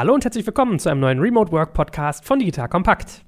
Hallo und herzlich willkommen zu einem neuen Remote Work Podcast von Digital Kompakt.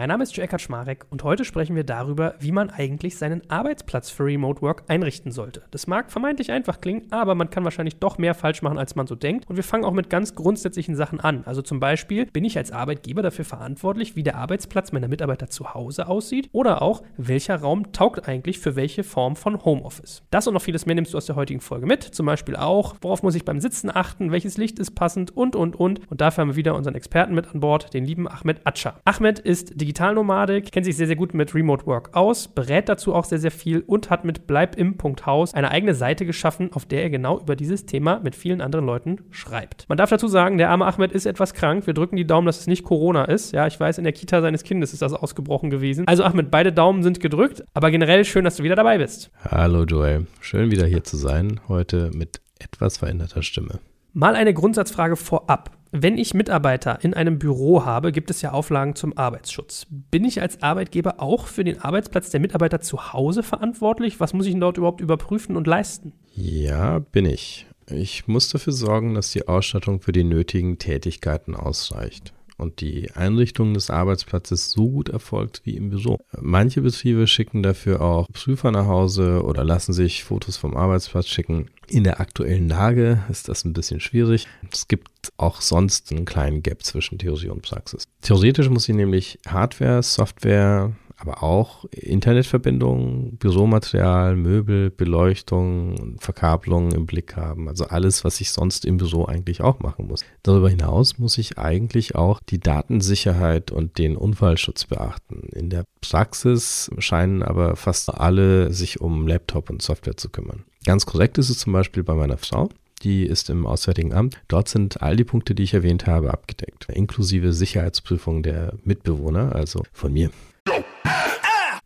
Mein Name ist Joe Schmarek und heute sprechen wir darüber, wie man eigentlich seinen Arbeitsplatz für Remote Work einrichten sollte. Das mag vermeintlich einfach klingen, aber man kann wahrscheinlich doch mehr falsch machen, als man so denkt. Und wir fangen auch mit ganz grundsätzlichen Sachen an. Also zum Beispiel, bin ich als Arbeitgeber dafür verantwortlich, wie der Arbeitsplatz meiner Mitarbeiter zu Hause aussieht? Oder auch, welcher Raum taugt eigentlich für welche Form von Homeoffice? Das und noch vieles mehr nimmst du aus der heutigen Folge mit. Zum Beispiel auch, worauf muss ich beim Sitzen achten, welches Licht ist passend und, und, und. Und dafür haben wir wieder unseren Experten mit an Bord, den lieben Ahmed Atscha. Ahmed ist digital Digitalnomadik, kennt sich sehr, sehr gut mit Remote Work aus, berät dazu auch sehr, sehr viel und hat mit bleibim.haus eine eigene Seite geschaffen, auf der er genau über dieses Thema mit vielen anderen Leuten schreibt. Man darf dazu sagen, der arme Ahmed ist etwas krank. Wir drücken die Daumen, dass es nicht Corona ist. Ja, ich weiß, in der Kita seines Kindes ist das ausgebrochen gewesen. Also Ahmed, beide Daumen sind gedrückt, aber generell schön, dass du wieder dabei bist. Hallo Joel, schön wieder hier zu sein, heute mit etwas veränderter Stimme. Mal eine Grundsatzfrage vorab. Wenn ich Mitarbeiter in einem Büro habe, gibt es ja Auflagen zum Arbeitsschutz. Bin ich als Arbeitgeber auch für den Arbeitsplatz der Mitarbeiter zu Hause verantwortlich? Was muss ich denn dort überhaupt überprüfen und leisten? Ja, bin ich. Ich muss dafür sorgen, dass die Ausstattung für die nötigen Tätigkeiten ausreicht und die Einrichtung des Arbeitsplatzes so gut erfolgt wie im Büro. Manche Betriebe schicken dafür auch Prüfer nach Hause oder lassen sich Fotos vom Arbeitsplatz schicken. In der aktuellen Lage ist das ein bisschen schwierig. Es gibt auch sonst einen kleinen Gap zwischen Theorie und Praxis. Theoretisch muss ich nämlich Hardware, Software, aber auch Internetverbindungen, Büromaterial, Möbel, Beleuchtung, Verkabelung im Blick haben. Also alles, was ich sonst im Büro eigentlich auch machen muss. Darüber hinaus muss ich eigentlich auch die Datensicherheit und den Unfallschutz beachten. In der Praxis scheinen aber fast alle sich um Laptop und Software zu kümmern. Ganz korrekt ist es zum Beispiel bei meiner Frau. Die ist im Auswärtigen Amt. Dort sind all die Punkte, die ich erwähnt habe, abgedeckt. Inklusive Sicherheitsprüfung der Mitbewohner, also von mir.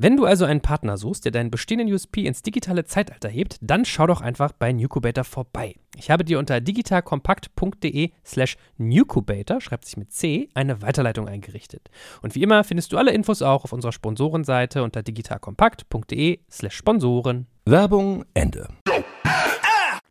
Wenn du also einen Partner suchst, der deinen bestehenden USP ins digitale Zeitalter hebt, dann schau doch einfach bei Nucubator vorbei. Ich habe dir unter digitalkompakt.de slash Nucubator, schreibt sich mit C, eine Weiterleitung eingerichtet. Und wie immer findest du alle Infos auch auf unserer Sponsorenseite unter digitalkompakt.de slash Sponsoren. Werbung Ende.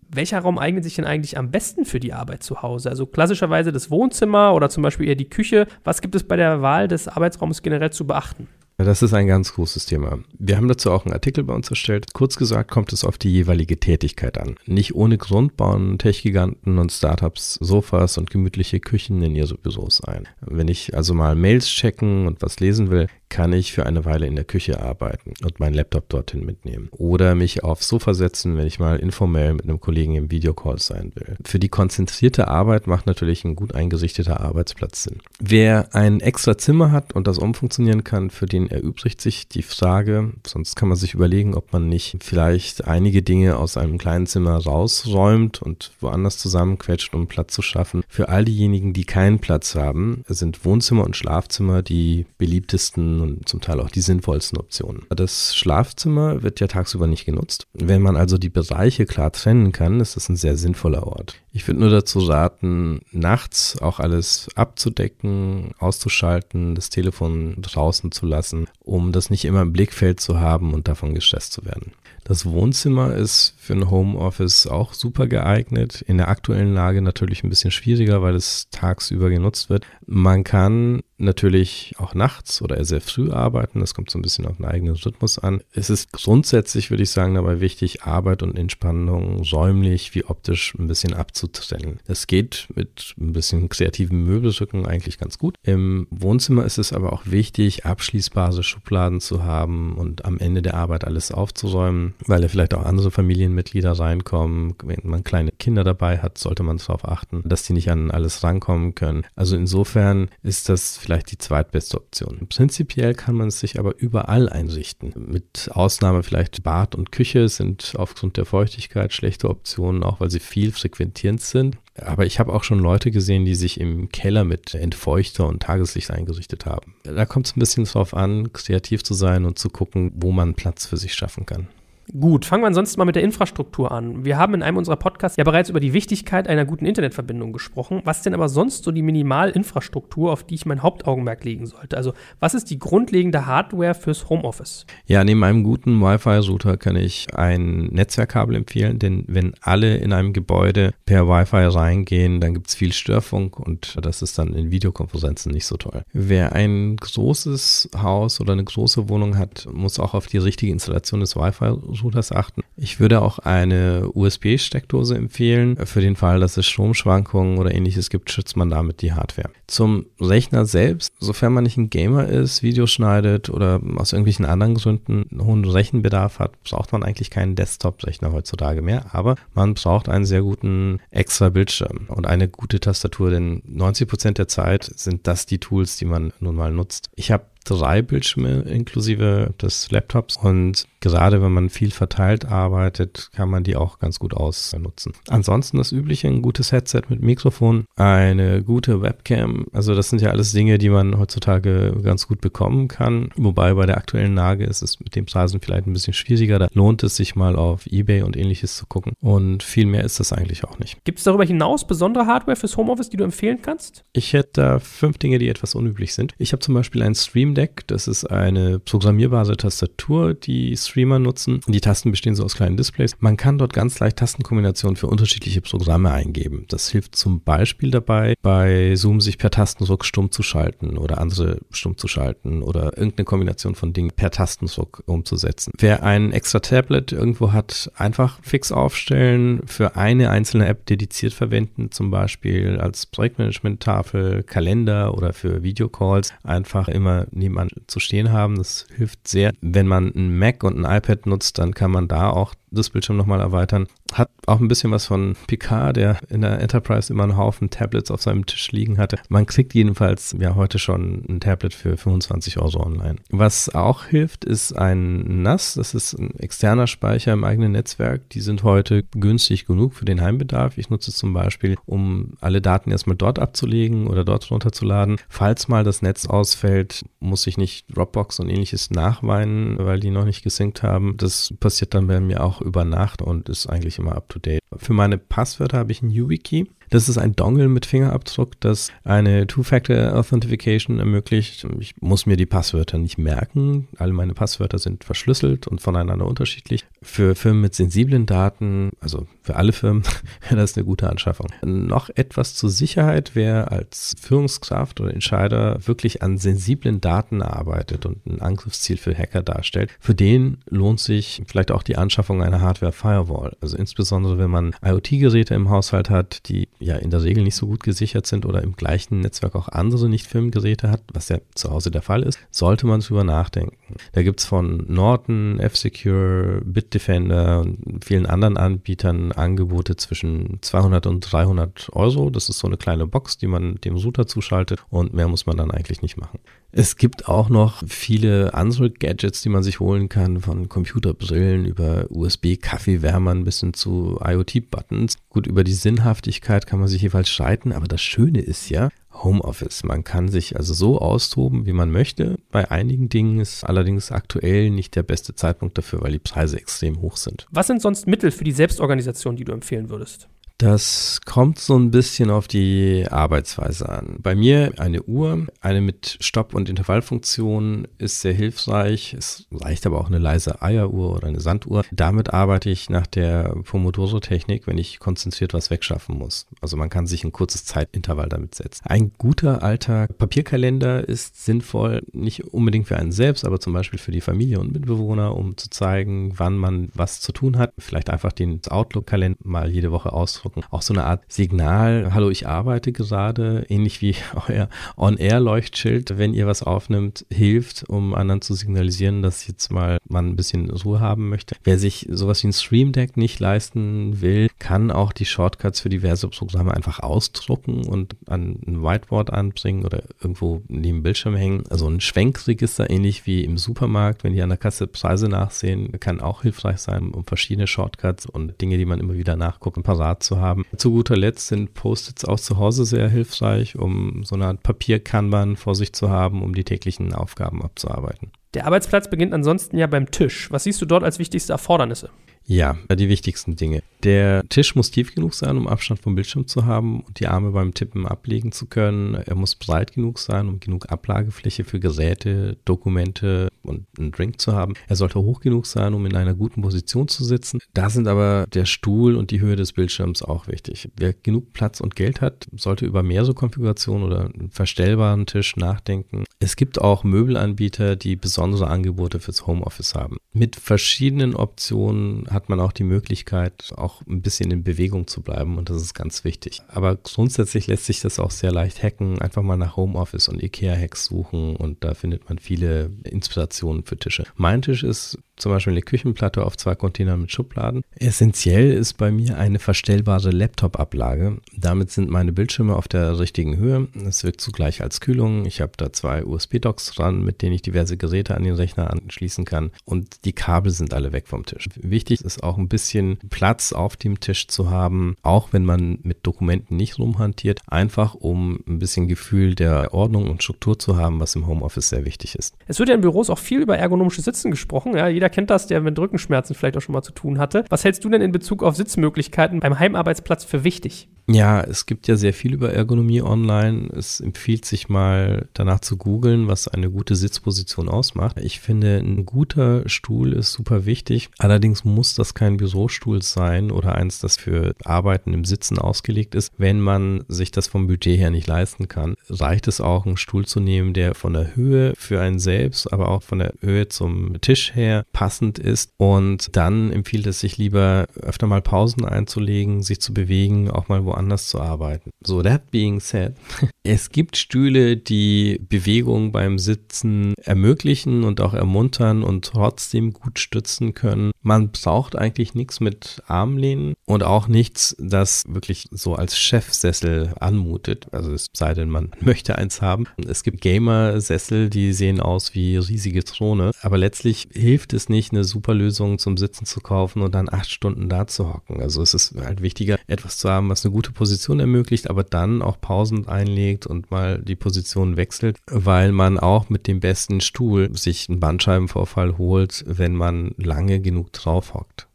Welcher Raum eignet sich denn eigentlich am besten für die Arbeit zu Hause? Also klassischerweise das Wohnzimmer oder zum Beispiel eher die Küche. Was gibt es bei der Wahl des Arbeitsraums generell zu beachten? Das ist ein ganz großes Thema. Wir haben dazu auch einen Artikel bei uns erstellt. Kurz gesagt kommt es auf die jeweilige Tätigkeit an. Nicht ohne Grund bauen Tech-Giganten und Startups Sofas und gemütliche Küchen in ihre Büros ein. Wenn ich also mal Mails checken und was lesen will, kann ich für eine Weile in der Küche arbeiten und meinen Laptop dorthin mitnehmen. Oder mich aufs Sofa setzen, wenn ich mal informell mit einem Kollegen im Videocall sein will. Für die konzentrierte Arbeit macht natürlich ein gut eingerichteter Arbeitsplatz Sinn. Wer ein extra Zimmer hat und das umfunktionieren kann, für den erübrigt sich die Frage, sonst kann man sich überlegen, ob man nicht vielleicht einige Dinge aus einem kleinen Zimmer rausräumt und woanders zusammenquetscht, um Platz zu schaffen. Für all diejenigen, die keinen Platz haben, sind Wohnzimmer und Schlafzimmer die beliebtesten und zum Teil auch die sinnvollsten Optionen. Das Schlafzimmer wird ja tagsüber nicht genutzt. Wenn man also die Bereiche klar trennen kann, ist das ein sehr sinnvoller Ort. Ich würde nur dazu raten, nachts auch alles abzudecken, auszuschalten, das Telefon draußen zu lassen, um das nicht immer im Blickfeld zu haben und davon gestresst zu werden. Das Wohnzimmer ist für ein Homeoffice auch super geeignet. In der aktuellen Lage natürlich ein bisschen schwieriger, weil es tagsüber genutzt wird. Man kann natürlich auch nachts oder sehr früh arbeiten. Das kommt so ein bisschen auf den eigenen Rhythmus an. Es ist grundsätzlich, würde ich sagen, dabei wichtig, Arbeit und Entspannung räumlich wie optisch ein bisschen abzutrennen. Das geht mit ein bisschen kreativen Möbelrücken eigentlich ganz gut. Im Wohnzimmer ist es aber auch wichtig, abschließbare Schubladen zu haben und am Ende der Arbeit alles aufzuräumen, weil ja vielleicht auch andere Familienmitglieder reinkommen. Wenn man kleine Kinder dabei hat, sollte man darauf achten, dass die nicht an alles rankommen können. Also insofern ist das vielleicht die zweitbeste Option. Prinzipiell kann man es sich aber überall einrichten. Mit Ausnahme vielleicht Bad und Küche sind aufgrund der Feuchtigkeit schlechte Optionen, auch weil sie viel frequentierend sind. Aber ich habe auch schon Leute gesehen, die sich im Keller mit Entfeuchter und Tageslicht eingerichtet haben. Da kommt es ein bisschen drauf an, kreativ zu sein und zu gucken, wo man Platz für sich schaffen kann. Gut, fangen wir ansonsten mal mit der Infrastruktur an. Wir haben in einem unserer Podcasts ja bereits über die Wichtigkeit einer guten Internetverbindung gesprochen. Was denn aber sonst so die Minimalinfrastruktur, auf die ich mein Hauptaugenmerk legen sollte? Also, was ist die grundlegende Hardware fürs Homeoffice? Ja, neben einem guten Wi-Fi-Router kann ich ein Netzwerkkabel empfehlen, denn wenn alle in einem Gebäude per Wi-Fi reingehen, dann gibt es viel Störfunk und das ist dann in Videokonferenzen nicht so toll. Wer ein großes Haus oder eine große Wohnung hat, muss auch auf die richtige Installation des Wi-Fi Routers achten. Ich würde auch eine USB-Steckdose empfehlen. Für den Fall, dass es Stromschwankungen oder ähnliches gibt, schützt man damit die Hardware. Zum Rechner selbst, sofern man nicht ein Gamer ist, Videos schneidet oder aus irgendwelchen anderen Gründen einen hohen Rechenbedarf hat, braucht man eigentlich keinen Desktop-Rechner heutzutage mehr. Aber man braucht einen sehr guten extra Bildschirm und eine gute Tastatur, denn 90 Prozent der Zeit sind das die Tools, die man nun mal nutzt. Ich habe drei Bildschirme inklusive des Laptops und gerade wenn man viel verteilt arbeitet, kann man die auch ganz gut ausnutzen. Ansonsten das übliche, ein gutes Headset mit Mikrofon, eine gute Webcam, also das sind ja alles Dinge, die man heutzutage ganz gut bekommen kann, wobei bei der aktuellen Lage ist es mit den Preisen vielleicht ein bisschen schwieriger, da lohnt es sich mal auf Ebay und ähnliches zu gucken und viel mehr ist das eigentlich auch nicht. Gibt es darüber hinaus besondere Hardware fürs Homeoffice, die du empfehlen kannst? Ich hätte da fünf Dinge, die etwas unüblich sind. Ich habe zum Beispiel einen Stream Deck. Das ist eine programmierbare Tastatur, die Streamer nutzen. Die Tasten bestehen so aus kleinen Displays. Man kann dort ganz leicht Tastenkombinationen für unterschiedliche Programme eingeben. Das hilft zum Beispiel dabei, bei Zoom sich per Tastendruck stumm zu schalten oder andere stumm zu schalten oder irgendeine Kombination von Dingen per Tastendruck umzusetzen. Wer ein extra Tablet irgendwo hat, einfach fix aufstellen, für eine einzelne App dediziert verwenden, zum Beispiel als Projektmanagement-Tafel, Kalender oder für Videocalls, einfach immer nebenan zu stehen haben. Das hilft sehr. Wenn man ein Mac und ein iPad nutzt, dann kann man da auch das Bildschirm nochmal erweitern. Hat auch ein bisschen was von Picard, der in der Enterprise immer einen Haufen Tablets auf seinem Tisch liegen hatte. Man kriegt jedenfalls ja heute schon ein Tablet für 25 Euro online. Was auch hilft, ist ein NAS. Das ist ein externer Speicher im eigenen Netzwerk. Die sind heute günstig genug für den Heimbedarf. Ich nutze es zum Beispiel, um alle Daten erstmal dort abzulegen oder dort runterzuladen. Falls mal das Netz ausfällt, muss ich nicht Dropbox und ähnliches nachweinen, weil die noch nicht gesynkt haben. Das passiert dann bei mir auch über Nacht und ist eigentlich immer up to date. Für meine Passwörter habe ich ein YubiKey. Das ist ein Dongle mit Fingerabdruck, das eine Two-Factor-Authentification ermöglicht. Ich muss mir die Passwörter nicht merken. Alle meine Passwörter sind verschlüsselt und voneinander unterschiedlich. Für Firmen mit sensiblen Daten, also für alle Firmen, wäre das eine gute Anschaffung. Noch etwas zur Sicherheit, wer als Führungskraft oder Entscheider wirklich an sensiblen Daten arbeitet und ein Angriffsziel für Hacker darstellt, für den lohnt sich vielleicht auch die Anschaffung einer Hardware-Firewall. Also insbesondere, wenn man IoT-Geräte im Haushalt hat, die ja in der Regel nicht so gut gesichert sind oder im gleichen Netzwerk auch andere Nicht-Firmengeräte hat, was ja zu Hause der Fall ist, sollte man drüber nachdenken. Da gibt es von Norton, F-Secure, Bitdefender und vielen anderen Anbietern Angebote zwischen 200 und 300 Euro. Das ist so eine kleine Box, die man dem Router zuschaltet und mehr muss man dann eigentlich nicht machen. Es gibt auch noch viele andere Gadgets, die man sich holen kann, von Computerbrillen über USB-Kaffeewärmern bis hin zu IoT-Buttons. Gut, über die Sinnhaftigkeit kann man sich jeweils streiten, aber das Schöne ist ja, Homeoffice. Man kann sich also so austoben, wie man möchte. Bei einigen Dingen ist allerdings aktuell nicht der beste Zeitpunkt dafür, weil die Preise extrem hoch sind. Was sind sonst Mittel für die Selbstorganisation, die du empfehlen würdest? Das kommt so ein bisschen auf die Arbeitsweise an. Bei mir eine Uhr, eine mit Stopp- und Intervallfunktion ist sehr hilfreich. Es reicht aber auch eine leise Eieruhr oder eine Sanduhr. Damit arbeite ich nach der Pomodoro-Technik, wenn ich konzentriert was wegschaffen muss. Also man kann sich ein kurzes Zeitintervall damit setzen. Ein guter alter Papierkalender ist sinnvoll, nicht unbedingt für einen selbst, aber zum Beispiel für die Familie und Mitbewohner, um zu zeigen, wann man was zu tun hat. Vielleicht einfach den Outlook-Kalender mal jede Woche ausdrucken ausdrucken. Auch so eine Art Signal, hallo, ich arbeite gerade, ähnlich wie euer On-Air-Leuchtschild, wenn ihr was aufnimmt, hilft, um anderen zu signalisieren, dass jetzt mal man ein bisschen Ruhe haben möchte. Wer sich sowas wie ein Stream Deck nicht leisten will, kann auch die Shortcuts für diverse Programme einfach ausdrucken und an ein Whiteboard anbringen oder irgendwo neben dem Bildschirm hängen. Also ein Schwenkregister, ähnlich wie im Supermarkt, wenn die an der Kasse Preise nachsehen, kann auch hilfreich sein, um verschiedene Shortcuts und Dinge, die man immer wieder nachguckt, parat zu haben. Zu guter Letzt sind Post-its auch zu Hause sehr hilfreich, um so eine Art Papierkanban vor sich zu haben, um die täglichen Aufgaben abzuarbeiten. Der Arbeitsplatz beginnt ansonsten ja beim Tisch. Was siehst du dort als wichtigste Erfordernisse? Ja, die wichtigsten Dinge. Der Tisch muss tief genug sein, um Abstand vom Bildschirm zu haben und die Arme beim Tippen ablegen zu können. Er muss breit genug sein, um genug Ablagefläche für Geräte, Dokumente und einen Drink zu haben. Er sollte hoch genug sein, um in einer guten Position zu sitzen. Da sind aber der Stuhl und die Höhe des Bildschirms auch wichtig. Wer genug Platz und Geld hat, sollte über mehrere Konfigurationen oder einen verstellbaren Tisch nachdenken. Es gibt auch Möbelanbieter, die besondere Angebote fürs Homeoffice haben. Mit verschiedenen Optionen hat man auch die Möglichkeit, auch ein bisschen in Bewegung zu bleiben und das ist ganz wichtig. Aber grundsätzlich lässt sich das auch sehr leicht hacken. Einfach mal nach Homeoffice und IKEA-Hacks suchen und da findet man viele Inspirationen für Tische. Mein Tisch ist zum Beispiel eine Küchenplatte auf zwei Containern mit Schubladen. Essentiell ist bei mir eine verstellbare Laptop-Ablage. Damit sind meine Bildschirme auf der richtigen Höhe. Es wirkt zugleich als Kühlung. Ich habe da zwei USB-Docks dran, mit denen ich diverse Geräte an den Rechner anschließen kann. Und die Kabel sind alle weg vom Tisch. Wichtig ist auch ein bisschen Platz auf dem Tisch zu haben, auch wenn man mit Dokumenten nicht rumhantiert, einfach um ein bisschen Gefühl der Ordnung und Struktur zu haben, was im Homeoffice sehr wichtig ist. Es wird ja in Büros auch viel über ergonomisches Sitzen gesprochen. Ja, jeder jeder kennt das, der mit Rückenschmerzen vielleicht auch schon mal zu tun hatte. Was hältst du denn in Bezug auf Sitzmöglichkeiten beim Heimarbeitsplatz für wichtig? Ja, es gibt ja sehr viel über Ergonomie online. Es empfiehlt sich mal danach zu googeln, was eine gute Sitzposition ausmacht. Ich finde, ein guter Stuhl ist super wichtig. Allerdings muss das kein Bürostuhl sein oder eins, das für Arbeiten im Sitzen ausgelegt ist. Wenn man sich das vom Budget her nicht leisten kann, reicht es auch, einen Stuhl zu nehmen, der von der Höhe für einen selbst, aber auch von der Höhe zum Tisch her passend ist. Und dann empfiehlt es sich lieber öfter mal Pausen einzulegen, sich zu bewegen, auch mal wo woanders zu arbeiten. So, that being said, es gibt Stühle, die Bewegung beim Sitzen ermöglichen und auch ermuntern und trotzdem gut stützen können. Man braucht eigentlich nichts mit Armlehnen und auch nichts, das wirklich so als Chefsessel anmutet. Also es sei denn, man möchte eins haben. Es gibt Gamer-Sessel, die sehen aus wie riesige Throne, aber letztlich hilft es nicht, eine super Lösung zum Sitzen zu kaufen und dann acht Stunden da zu hocken. Also es ist halt wichtiger, etwas zu haben, was eine gute gute Position ermöglicht, aber dann auch Pausen einlegt und mal die Position wechselt, weil man auch mit dem besten Stuhl sich einen Bandscheibenvorfall holt, wenn man lange genug drauf hockt.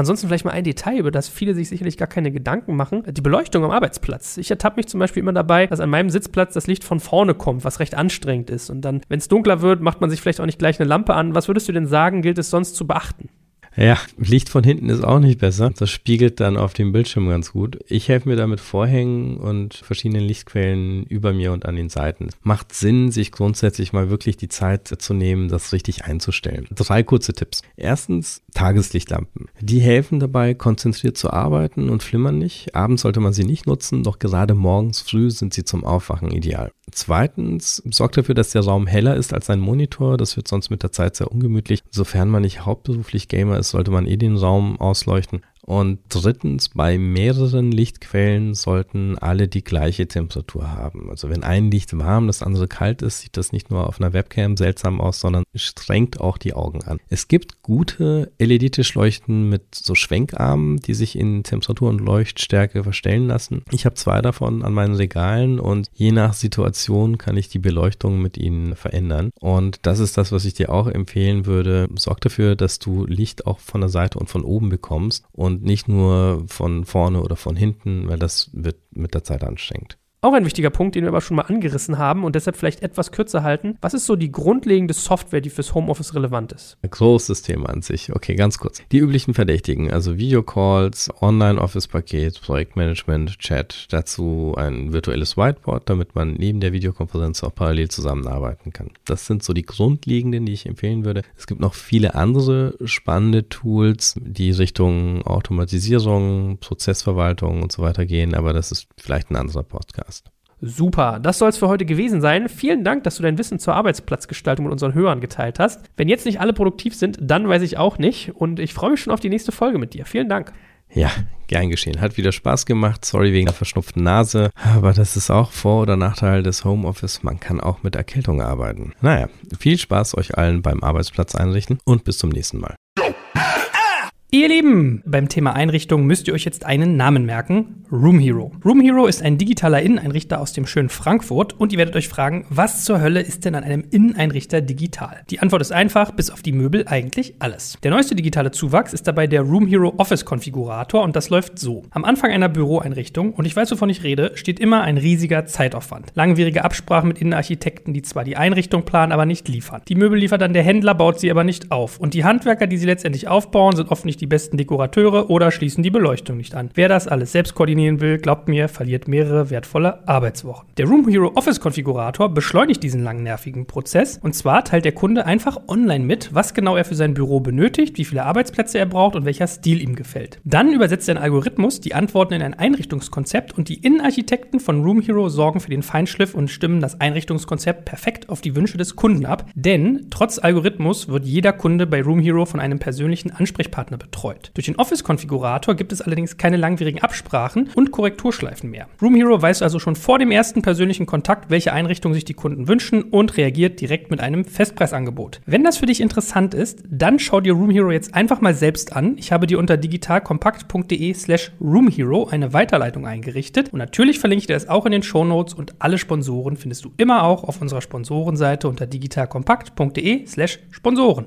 Ansonsten vielleicht mal ein Detail, über das viele sich sicherlich gar keine Gedanken machen. Die Beleuchtung am Arbeitsplatz. Ich ertappe mich zum Beispiel immer dabei, dass an meinem Sitzplatz das Licht von vorne kommt, was recht anstrengend ist. Und dann, wenn es dunkler wird, macht man sich vielleicht auch nicht gleich eine Lampe an. Was würdest du denn sagen, gilt es sonst zu beachten? Ja, Licht von hinten ist auch nicht besser. Das spiegelt dann auf dem Bildschirm ganz gut. Ich helfe mir da mit Vorhängen und verschiedenen Lichtquellen über mir und an den Seiten. Macht Sinn, sich grundsätzlich mal wirklich die Zeit zu nehmen, das richtig einzustellen. Drei kurze Tipps. Erstens, Tageslichtlampen. Die helfen dabei, konzentriert zu arbeiten und flimmern nicht. Abends sollte man sie nicht nutzen, doch gerade morgens früh sind sie zum Aufwachen ideal. Zweitens, sorgt dafür, dass der Raum heller ist als ein Monitor. Das wird sonst mit der Zeit sehr ungemütlich. Sofern man nicht hauptberuflich Gamer ist, sollte man eh den Raum ausleuchten. Und drittens, bei mehreren Lichtquellen sollten alle die gleiche Temperatur haben. Also wenn ein Licht warm, das andere kalt ist, sieht das nicht nur auf einer Webcam seltsam aus, sondern strengt auch die Augen an. Es gibt gute LED-Tischleuchten mit so Schwenkarmen, die sich in Temperatur und Leuchtstärke verstellen lassen. Ich habe zwei davon an meinen Regalen und je nach Situation kann ich die Beleuchtung mit ihnen verändern. Und das ist das, was ich dir auch empfehlen würde. Sorg dafür, dass du Licht auch von der Seite und von oben bekommst und nicht nur von vorne oder von hinten, weil das wird mit der Zeit anstrengend. Auch ein wichtiger Punkt, den wir aber schon mal angerissen haben und deshalb vielleicht etwas kürzer halten. Was ist so die grundlegende Software, die fürs Homeoffice relevant ist? Ein großes Thema an sich. Okay, ganz kurz. Die üblichen Verdächtigen, also Videocalls, Online-Office-Paket, Projektmanagement, Chat, dazu ein virtuelles Whiteboard, damit man neben der Videokonferenz auch parallel zusammenarbeiten kann. Das sind so die grundlegenden, die ich empfehlen würde. Es gibt noch viele andere spannende Tools, die Richtung Automatisierung, Prozessverwaltung und so weiter gehen, aber das ist vielleicht ein anderer Podcast. Super, das soll es für heute gewesen sein. Vielen Dank, dass du dein Wissen zur Arbeitsplatzgestaltung mit unseren Hörern geteilt hast. Wenn jetzt nicht alle produktiv sind, dann weiß ich auch nicht. Und ich freue mich schon auf die nächste Folge mit dir. Vielen Dank. Ja, gern geschehen. Hat wieder Spaß gemacht. Sorry wegen der verschnupften Nase. Aber das ist auch Vor- oder Nachteil des Homeoffice. Man kann auch mit Erkältung arbeiten. Naja, viel Spaß euch allen beim Arbeitsplatz einrichten und bis zum nächsten Mal. Ihr Lieben, beim Thema Einrichtung müsst ihr euch jetzt einen Namen merken: Room Hero. Room Hero ist ein digitaler Inneneinrichter aus dem schönen Frankfurt und ihr werdet euch fragen, was zur Hölle ist denn an einem Inneneinrichter digital? Die Antwort ist einfach, bis auf die Möbel eigentlich alles. Der neueste digitale Zuwachs ist dabei der Room Hero Office Konfigurator und das läuft so. Am Anfang einer Büroeinrichtung, und ich weiß, wovon ich rede, steht immer ein riesiger Zeitaufwand. Langwierige Absprachen mit Innenarchitekten, die zwar die Einrichtung planen, aber nicht liefern. Die Möbel liefert dann der Händler, baut sie aber nicht auf. Und die Handwerker, die sie letztendlich aufbauen, sind oft nicht die besten Dekorateure oder schließen die Beleuchtung nicht an. Wer das alles selbst koordinieren will, glaubt mir, verliert mehrere wertvolle Arbeitswochen. Der Room Hero Office Konfigurator beschleunigt diesen langen nervigen Prozess und zwar teilt der Kunde einfach online mit, was genau er für sein Büro benötigt, wie viele Arbeitsplätze er braucht und welcher Stil ihm gefällt. Dann übersetzt ein Algorithmus die Antworten in ein Einrichtungskonzept und die Innenarchitekten von Room Hero sorgen für den Feinschliff und stimmen das Einrichtungskonzept perfekt auf die Wünsche des Kunden ab, denn trotz Algorithmus wird jeder Kunde bei Room Hero von einem persönlichen Ansprechpartner betreut. Durch den Office-Konfigurator gibt es allerdings keine langwierigen Absprachen und Korrekturschleifen mehr. Room Hero weiß also schon vor dem ersten persönlichen Kontakt, welche Einrichtung sich die Kunden wünschen und reagiert direkt mit einem Festpreisangebot. Wenn das für dich interessant ist, dann schau dir Room Hero jetzt einfach mal selbst an. Ich habe dir unter digitalkompakt.de slash roomhero eine Weiterleitung eingerichtet und natürlich verlinke ich dir das auch in den Show Notes und alle Sponsoren findest du immer auch auf unserer Sponsorenseite unter digitalkompakt.de slash Sponsoren.